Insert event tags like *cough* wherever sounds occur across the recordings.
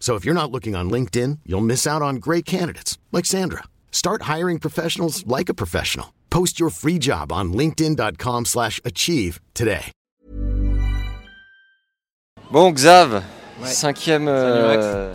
So if you're not looking on LinkedIn, you'll miss out on great candidates like Sandra. Start hiring professionals like a professional. Post your free job on linkedin.com/achieve slash achieve today. Bon, Xav, Ouais. cinquième. Salut, Max. euh,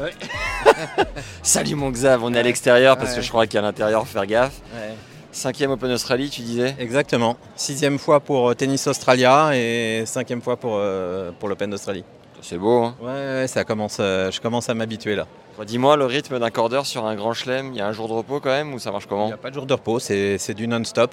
Ouais. *laughs* *laughs* Salut mon Xav, on est à l'extérieur parce que je crois qu'à l'intérieur, faut faire gaffe. Ouais. Cinquième Open Australie, tu disais? Exactement. Sixième fois pour euh, Tennis Australia et cinquième fois pour, euh, pour l'Open d'Australie. C'est beau, hein Ouais, ouais, ça commence, euh, je commence à m'habituer là. Dis-moi le rythme d'un cordeur sur un grand chelem, il y a un jour de repos quand même ou ça marche Il comment n'y a pas de jour de repos, c'est c'est du non-stop.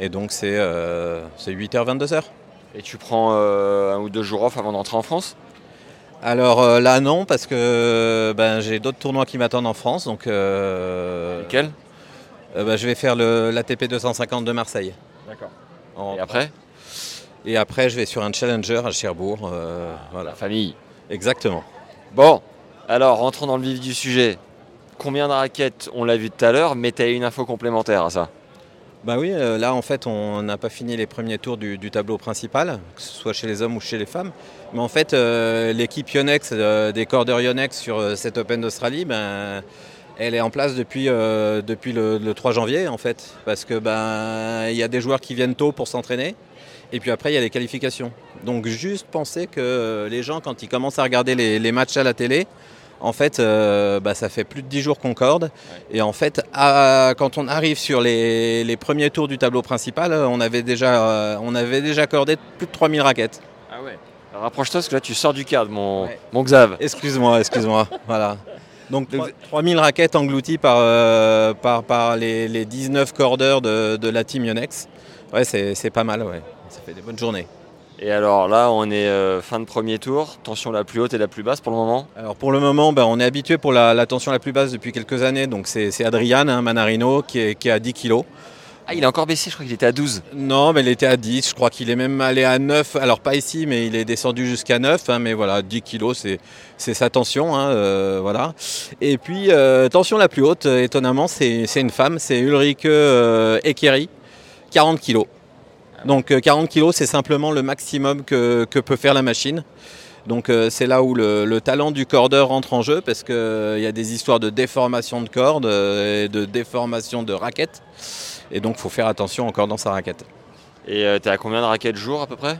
Et donc c'est euh, c'est 8h, 22h. Et tu prends euh, un ou deux jours off avant d'entrer en France? Alors euh, là non, parce que ben, j'ai d'autres tournois qui m'attendent en France. Donc euh, Lesquels? euh, ben, je vais faire le- l'ATP 250 de Marseille. D'accord. Et après? Et après je vais sur un challenger à Cherbourg. euh, voilà. La famille. Exactement. Bon, alors rentrons dans le vif du sujet. Combien de raquettes On l'a vu tout à l'heure, mais tu as une info complémentaire à ça. Bah oui, euh, là en fait on n'a pas fini les premiers tours du, du tableau principal, que ce soit chez les hommes ou chez les femmes. Mais en fait euh, l'équipe Yonex, des cordeurs Yonex sur cette Open d'Australie, ben, elle est en place depuis, euh, depuis le, le 3 janvier en fait. Parce que ben il y a des joueurs qui viennent tôt pour s'entraîner. Et puis après il y a les qualifications. Donc juste penser que les gens quand ils commencent à regarder les, les matchs à la télé, en fait, euh, bah, ça fait plus de 10 jours qu'on corde. Et en fait, à- quand on arrive sur les, les premiers tours du tableau principal, on avait déjà, euh, on avait déjà cordé plus de 3000 raquettes. Ah ouais Rapproche-toi parce que là tu sors du cadre, mon, Ouais. mon Xav. Excuse-moi, excuse-moi. *laughs* voilà. Donc 3 3000 raquettes englouties par, euh, par, par les, les 19 cordeurs de, de la team Yonex. Ouais, c'est c'est pas mal, ouais. Ça fait des bonnes journées. Et alors là, on est euh, fin de premier tour, tension la plus haute et la plus basse pour le moment? Alors pour le moment, ben, on est habitué pour la, la tension la plus basse depuis quelques années. Donc c'est c'est Adrian hein, Manarino qui est, qui est à 10 kilos. Ah, il a encore baissé, je crois qu'il était à 12. Non, mais il était à 10. Je crois qu'il est même allé à 9. Alors, pas ici, mais il est descendu jusqu'à 9. hein, mais voilà, 10 kilos, c'est, sa tension. hein, euh, voilà. Et puis, euh, tension la plus haute, euh, étonnamment, c'est, une femme. C'est Ulrike euh, Ekeri, 40 kilos. Donc, euh, 40 kilos, c'est simplement le maximum que peut faire la machine. Donc, euh, c'est là où le, le talent du cordeur rentre en jeu, parce qu'il y a des histoires de déformation de corde euh, et de déformation de raquette. Et donc, il faut faire attention encore dans sa raquette. Et euh, t'es à combien de raquettes jour à peu près?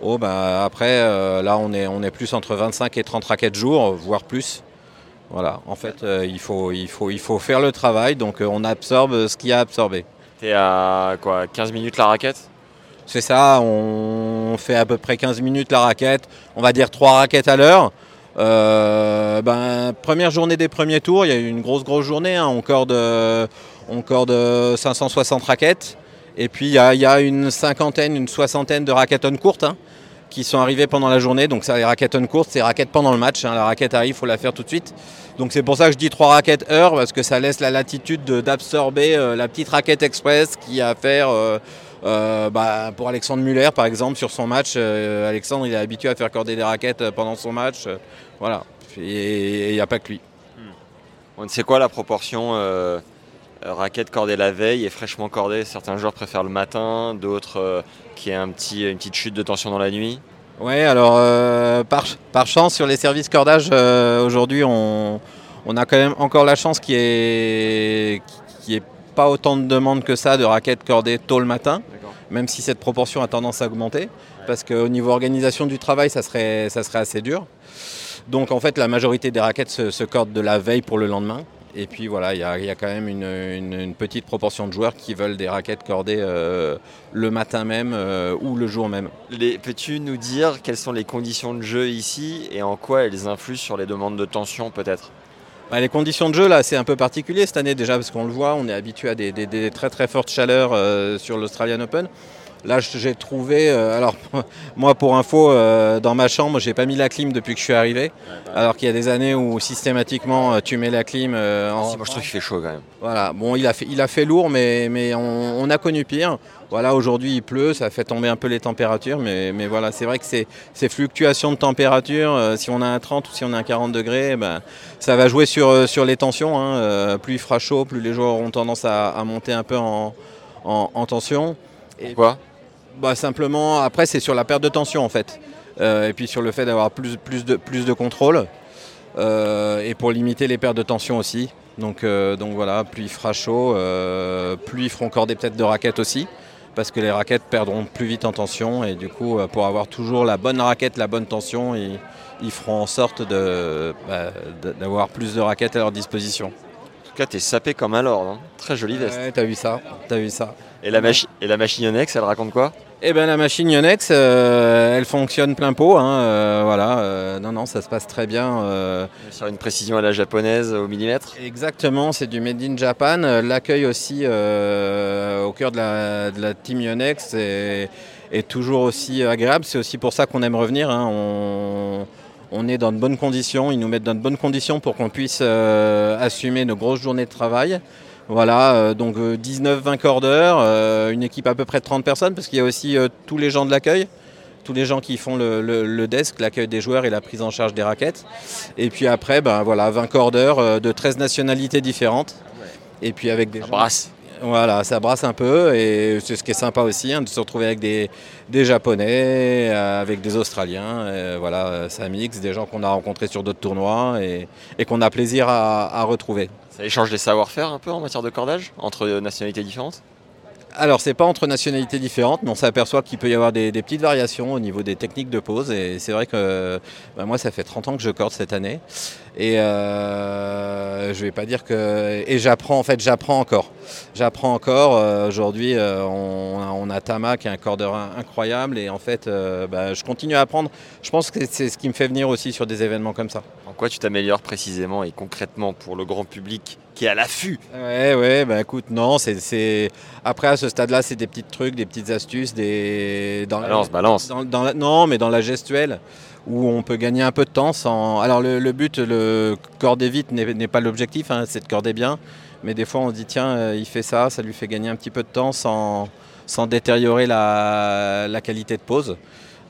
Oh bah après euh, là on est, on est plus entre 25 et 30 raquettes jour, voire plus. Voilà, en fait euh, il, faut, il, faut, il faut faire le travail, donc euh, on absorbe ce qu'il y a à absorber. T'es à quoi 15 minutes la raquette? C'est ça, on fait à peu près 15 minutes la raquette, on va dire 3 raquettes à l'heure. Euh, ben, première journée des premiers tours, il y a eu une grosse grosse journée, hein, on corde, on corde euh, 560 raquettes. Et puis il y a, une cinquantaine, une soixantaine de raquettes courtes hein, qui sont arrivées pendant la journée. Donc ça, les raquettes courtes, c'est raquettes pendant le match. hein. La raquette arrive, il faut la faire tout de suite. Donc c'est pour ça que je dis 3 raquettes heure, parce que ça laisse la latitude de- d'absorber euh, la petite raquette express qui a à faire euh, euh, bah, pour Alexandre Muller par exemple sur son match. euh, Alexandre il est habitué à faire corder des raquettes euh, pendant son match. euh, voilà. Et il n'y a pas que lui. On sait quoi la proportion raquette cordée la veille et fraîchement cordée Certains joueurs préfèrent le matin, d'autres qui a un petit, une petite chute de tension dans la nuit. Ouais, alors par, par chance sur les services cordage aujourd'hui on, on a quand même encore la chance ait, qu'il y ait pas autant de demandes que ça de raquettes cordées tôt le matin, même si cette proportion a tendance à augmenter, parce qu'au niveau organisation du travail ça serait, ça serait assez dur. Donc en fait la majorité des raquettes se, se cordent de la veille pour le lendemain. Et puis voilà, il y, a quand même une, petite proportion de joueurs qui veulent des raquettes cordées euh, le matin même euh, ou le jour même. Peux-tu nous dire quelles sont les conditions de jeu ici et en quoi elles influent sur les demandes de tension peut-être? Bah, les conditions de jeu là c'est un peu particulier cette année déjà parce qu'on le voit, on est habitué à des, très très fortes chaleurs euh, sur l'Australian Open. Là, j'ai trouvé. Euh, alors, *laughs* moi, pour info, euh, dans ma chambre, j'ai pas mis la clim depuis que je suis arrivé. Alors qu'il y a des années où systématiquement, euh, tu mets la clim. en... moi, je trouve qu'il fait chaud quand même. Voilà. Bon, il a fait, il a fait lourd, mais, mais on, a connu pire. Voilà, aujourd'hui, il pleut, ça fait tomber un peu les températures, mais, mais voilà, c'est vrai que ces, ces, fluctuations de température, si on a un 30 ou si on a un 40 degrés, ben, ça va jouer sur, sur les tensions. Hein. plus il fera chaud, plus les joueurs auront tendance à, monter un peu en, en, tension. Pourquoi? Bah, Simplement, après, c'est sur la perte de tension en fait. Euh, et puis sur le fait d'avoir plus, plus, de, plus de contrôle. Euh, et pour limiter les pertes de tension aussi. Donc, euh, donc voilà, plus il fera chaud, plus ils feront corder peut-être de raquettes aussi. Parce que les raquettes perdront plus vite en tension. Et du coup, pour avoir toujours la bonne raquette, la bonne tension, ils, ils feront en sorte bah, d'avoir plus de raquettes à leur disposition. Tout cas, tu es sapé comme un lord. Hein. Très jolie veste. Ouais, t'as vu ça. As vu ça. Et la, et la machine Yonex, elle raconte quoi? Eh bien la machine Yonex, euh, elle fonctionne plein pot. Hein, euh, voilà, euh, non, non, ça se passe très bien. Sur une précision à la japonaise au millimètre Exactement, c'est du Made in Japan. L'accueil aussi au cœur de la, team Yonex est, toujours aussi agréable. C'est aussi pour ça qu'on aime revenir. Hein. On, on, est dans de bonnes conditions. Ils nous mettent dans de bonnes conditions pour qu'on puisse assumer nos grosses journées de travail. Voilà, euh, donc 19-20 euh, cordeurs, euh, une équipe à peu près de 30 personnes, parce qu'il y a aussi tous les gens de l'accueil, tous les gens qui font le, desk, l'accueil des joueurs et la prise en charge des raquettes. Et puis après, ben, voilà, 20 cordeurs de 13 nationalités différentes. Et puis avec des brasse. Voilà, ça brasse un peu et c'est ce qui est sympa aussi, hein, de se retrouver avec des, Japonais, avec des Australiens. voilà, ça mixe, des gens qu'on a rencontrés sur d'autres tournois et, qu'on a plaisir à retrouver. Ça échange des savoir-faire un peu en matière de cordage entre nationalités différentes? Alors, c'est pas entre nationalités différentes, mais on s'aperçoit qu'il peut y avoir des, petites variations au niveau des techniques de pose. Et c'est vrai que bah, moi, ça fait 30 ans que je corde cette année. Et euh, je vais pas dire que. Et j'apprends, en fait, j'apprends encore. J'apprends encore. Euh, aujourd'hui, euh, on, a Tama qui est un cordeur incroyable. Et en fait, bah, je continue à apprendre. Je pense que c'est ce qui me fait venir aussi sur des événements comme ça. En quoi tu t'améliores précisément et concrètement pour le grand public qui est à l'affût? Ouais, ouais, bah écoute, non, c'est. Après, à ce stade-là, c'est des petits trucs, des petites astuces, des. Dans balance, balance. Dans, Non, mais dans la gestuelle, où on peut gagner un peu de temps sans. Alors, le, but, le corder vite n'est pas l'objectif, hein, c'est de corder bien. Mais des fois, on se dit, tiens, euh, il fait ça, ça lui fait gagner un petit peu de temps sans, détériorer la, qualité de pose.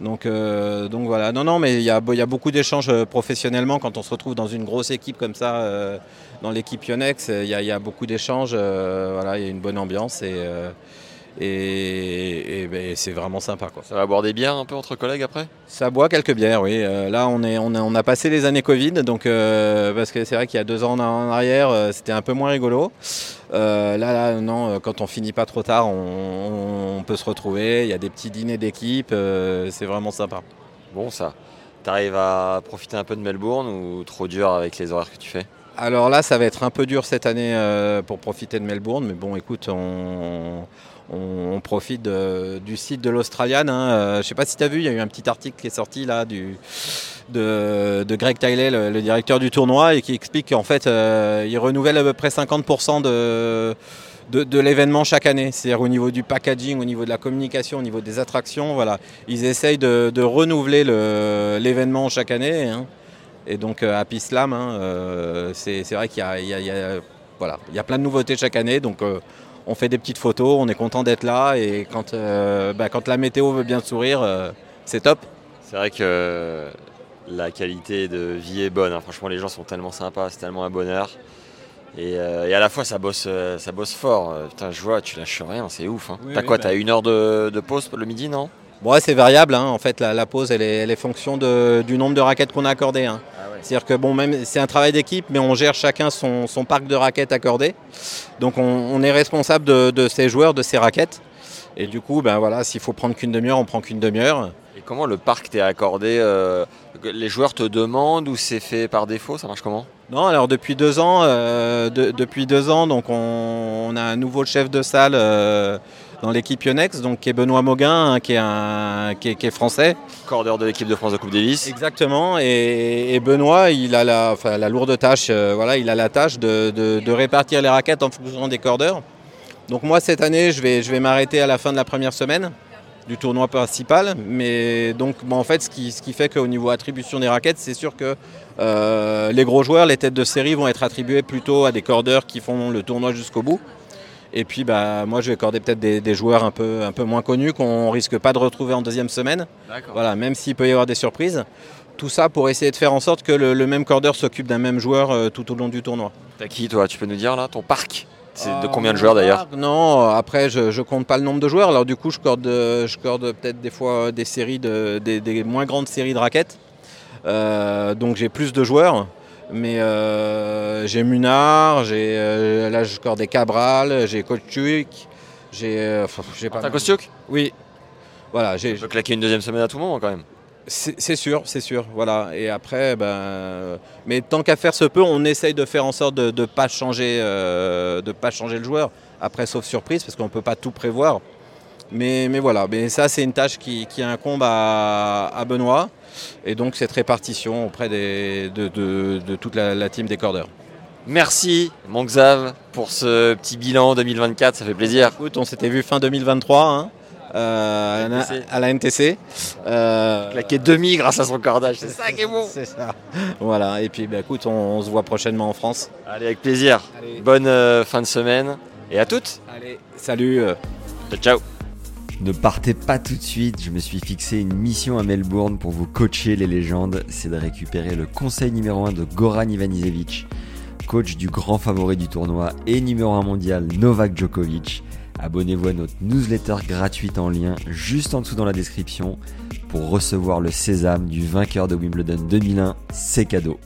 Donc, euh, donc voilà, non, non, mais il y a, beaucoup d'échanges euh, professionnellement quand on se retrouve dans une grosse équipe comme ça, dans l'équipe Yonex, il y, a beaucoup d'échanges, voilà, il y a une bonne ambiance et, ben, c'est vraiment sympa. Quoi. Ça va boire des bières un peu entre collègues après? Ça boit quelques bières, oui. Euh, là, on, est, on, a, on a passé les années Covid, donc, euh, parce que c'est vrai qu'il y a deux ans en arrière, euh, c'était un peu moins rigolo. là, là, non, quand on finit pas trop tard, on, peut se retrouver. Il y a des petits dîners d'équipe, c'est vraiment sympa. Bon, ça. Tu arrives à profiter un peu de Melbourne ou trop dur avec les horaires que tu fais? Alors là, ça va être un peu dur cette année pour profiter de Melbourne, mais bon, écoute, on, on, profite du site de l'Australian. Hein. Euh, je ne sais pas si tu as vu, il y a eu un petit article qui est sorti de, Greg Tiley, le, directeur du tournoi, et qui explique qu'en fait, euh, il renouvelle à peu près 50% de, l'événement chaque année. C'est-à-dire au niveau du packaging, au niveau de la communication, au niveau des attractions. Voilà. Ils essayent de, renouveler l'événement chaque année. Hein. Et donc, à euh, Slam, hein, c'est vrai qu'il y, voilà, y a plein de nouveautés chaque année. On fait des petites photos, on est content d'être là et quand, euh, bah, quand la météo veut bien sourire, euh, c'est top. C'est vrai que la qualité de vie est bonne. Hein. Franchement, les gens sont tellement sympas, c'est tellement un bonheur. Et, euh, à la fois, ça bosse, ça bosse fort. Putain, je vois, tu lâches rien, c'est ouf. Hein. t'as quoi T'as bah une heure de, pause le midi, non? Bon, c'est variable. Hein. En fait, la, pause, elle est, elle fonction du nombre de raquettes qu'on a accordées. C'est-à-dire que bon, même c'est un travail d'équipe, mais on gère chacun son, parc de raquettes accordées. Donc on, est responsable de, ces joueurs, de ces raquettes. Et du coup, ben voilà, s'il faut prendre qu'une demi-heure, on prend qu'une demi-heure. Et comment le parc t'est accordé euh, Les joueurs te demandent ou c'est fait par défaut Ça marche comment? Non, alors depuis deux ans, euh, de- depuis deux ans, donc on, on a un nouveau chef de salle euh, dans l'équipe Yonex, donc qui est Benoît Mauguin, hein, qui, est un, qui, est, qui est français. Cordeur de l'équipe de France de Coupe Davis. Exactement. Et, et Benoît, il a la, enfin, la lourde tâche, euh, voilà, il a la tâche de, de- de répartir les raquettes en fonction des cordeurs. Donc moi cette année, je vais, je vais m'arrêter à la fin de la première semaine du tournoi principal. Mais donc bon, en fait, ce qui, ce qui fait qu'au niveau attribution des raquettes, c'est sûr que euh, les gros joueurs, les têtes de série vont être attribués plutôt à des cordeurs qui font le tournoi jusqu'au bout. Et puis bah, moi je vais accorder peut-être des, des joueurs un peu, un peu moins connus qu'on risque pas de retrouver en deuxième semaine. D'accord. Voilà, même s'il peut y avoir des surprises. Tout ça pour essayer de faire en sorte que le, le même cordeur s'occupe d'un même joueur euh, tout au long du tournoi. T'as qui toi Tu peux nous dire là ton parc? C'est de Euh, combien de joueurs d'ailleurs? Non, après je, je compte pas le nombre de joueurs. Alors du coup je corde, je corde peut-être des fois des séries de, des, des moins grandes séries de raquettes. Euh, donc j'ai plus de joueurs. Mais euh, j'ai Munard, j'ai euh, là je des Cabral, j'ai Kochuk, j'ai euh, enfin, j'ai pas. T'as Kostiuk Oui. Voilà, j'ai peux claquer une deuxième semaine à tout moment quand même. C'est sûr, c'est sûr, voilà. Et après, ben, euh, mais tant qu'à faire se peut, on essaye de faire en sorte de ne pas changer, euh, de pas changer le joueur. Après, sauf surprise, parce qu'on ne peut pas tout prévoir. Mais, mais voilà, mais ça c'est une tâche qui, qui incombe à, à Benoît. Et donc cette répartition auprès des- de, de- de toute la, la team des cordeurs. Merci mon Xav pour ce petit bilan 2024, ça fait plaisir. Écoute, on s'était vu fin 2023 hein, euh, à, la, NTC. à la NTC. Euh, Claquer demi grâce à son cordage, c'est ça qui est bon. C'est ça. Voilà, et puis bah, écoute, on, on se voit prochainement en France. Allez, avec plaisir. Allez. Bonne euh, fin de semaine et à toutes. Allez, salut. euh. Ciao, ciao. Ne partez pas tout de suite, je me suis fixé une mission à Melbourne pour vous coacher les légendes, c'est de récupérer le conseil numéro 1 de Goran Ivanisevic, coach du grand favori du tournoi et numéro 1 mondial Novak Djokovic. Abonnez-vous à notre newsletter gratuite en lien juste en dessous dans la description pour recevoir le sésame du vainqueur de Wimbledon 2001, c'est cadeau.